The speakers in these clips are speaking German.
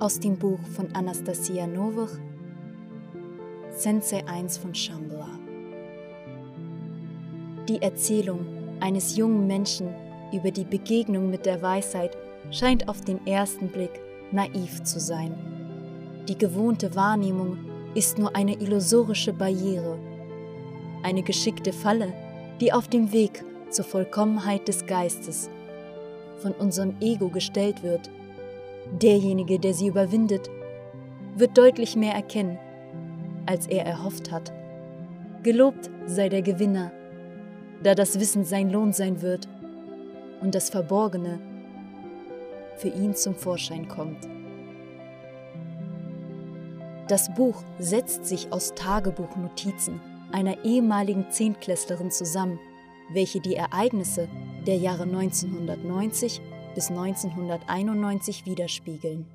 Aus dem Buch von Anastasia Novich, Sensei 1 von Shambhala. Die Erzählung eines jungen Menschen über die Begegnung mit der Weisheit scheint auf den ersten Blick naiv zu sein. Die gewohnte Wahrnehmung ist nur eine illusorische Barriere, eine geschickte Falle, die auf dem Weg zur Vollkommenheit des Geistes von unserem Ego gestellt wird. Derjenige, der sie überwindet, wird deutlich mehr erkennen, als er erhofft hat. Gelobt sei der Gewinner, da das Wissen sein Lohn sein wird und das Verborgene für ihn zum Vorschein kommt. Das Buch setzt sich aus Tagebuchnotizen einer ehemaligen Zehntklässlerin zusammen, welche die Ereignisse der Jahre 1990 bis 1991 widerspiegeln.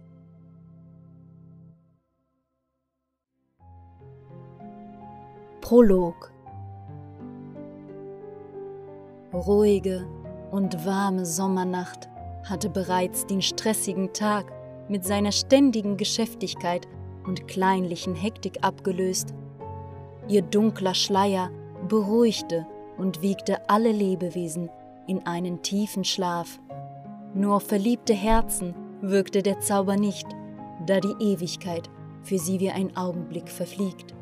Prolog Ruhige und warme Sommernacht hatte bereits den stressigen Tag mit seiner ständigen Geschäftigkeit und kleinlichen Hektik abgelöst. Ihr dunkler Schleier beruhigte und wiegte alle Lebewesen in einen tiefen Schlaf. Nur auf verliebte Herzen wirkte der Zauber nicht, da die Ewigkeit für sie wie ein Augenblick verfliegt.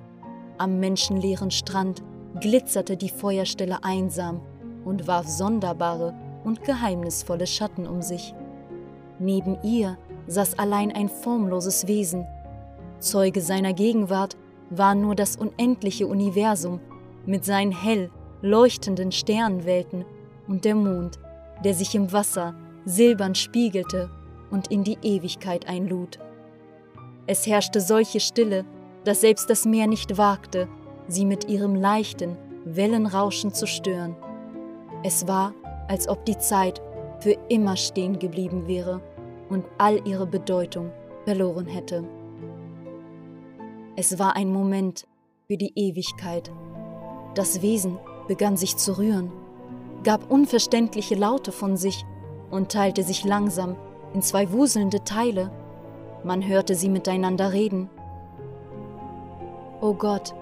Am menschenleeren Strand glitzerte die Feuerstelle einsam und warf sonderbare und geheimnisvolle Schatten um sich. Neben ihr saß allein ein formloses Wesen. Zeuge seiner Gegenwart war nur das unendliche Universum mit seinen hell leuchtenden Sternenwelten und der Mond, der sich im Wasser silbern spiegelte und in die Ewigkeit einlud. Es herrschte solche Stille, dass selbst das Meer nicht wagte, sie mit ihrem leichten Wellenrauschen zu stören. Es war, als ob die Zeit für immer stehen geblieben wäre und all ihre Bedeutung verloren hätte. Es war ein Moment für die Ewigkeit. Das Wesen begann sich zu rühren, gab unverständliche Laute von sich und teilte sich langsam in zwei wuselnde Teile. Man hörte sie miteinander reden. O Gott,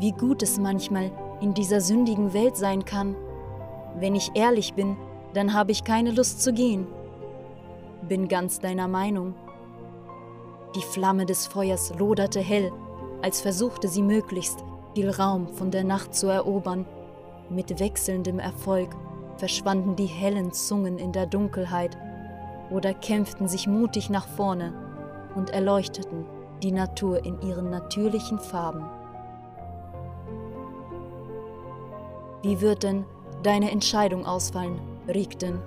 wie gut es manchmal in dieser sündigen Welt sein kann. Wenn ich ehrlich bin, dann habe ich keine Lust zu gehen. Bin ganz deiner Meinung. Die Flamme des Feuers loderte hell, als versuchte sie möglichst viel Raum von der Nacht zu erobern. Mit wechselndem Erfolg verschwanden die hellen Zungen in der Dunkelheit oder kämpften sich mutig nach vorne und erleuchteten die Natur in ihren natürlichen Farben. Wie wird denn deine Entscheidung ausfallen, Rigden?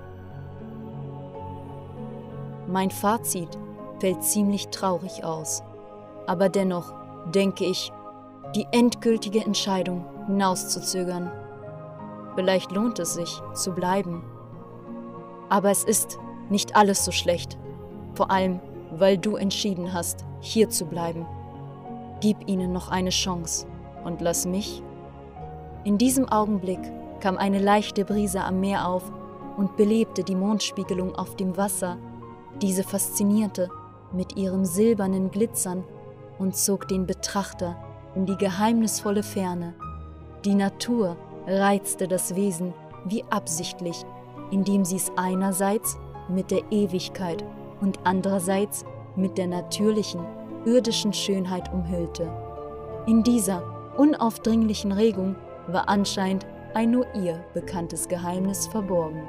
Mein Fazit fällt ziemlich traurig aus, aber dennoch denke ich, die endgültige Entscheidung hinauszuzögern. Vielleicht lohnt es sich, zu bleiben. Aber es ist nicht alles so schlecht, vor allem weil du entschieden hast, hier zu bleiben. Gib ihnen noch eine Chance und lass mich. In diesem Augenblick kam eine leichte Brise am Meer auf und belebte die Mondspiegelung auf dem Wasser. Diese faszinierte mit ihrem silbernen Glitzern und zog den Betrachter in die geheimnisvolle Ferne. Die Natur reizte das Wesen wie absichtlich, indem sie es einerseits mit der Ewigkeit und andererseits mit der natürlichen, irdischen Schönheit umhüllte. In dieser unaufdringlichen Regung war anscheinend ein nur ihr bekanntes Geheimnis verborgen.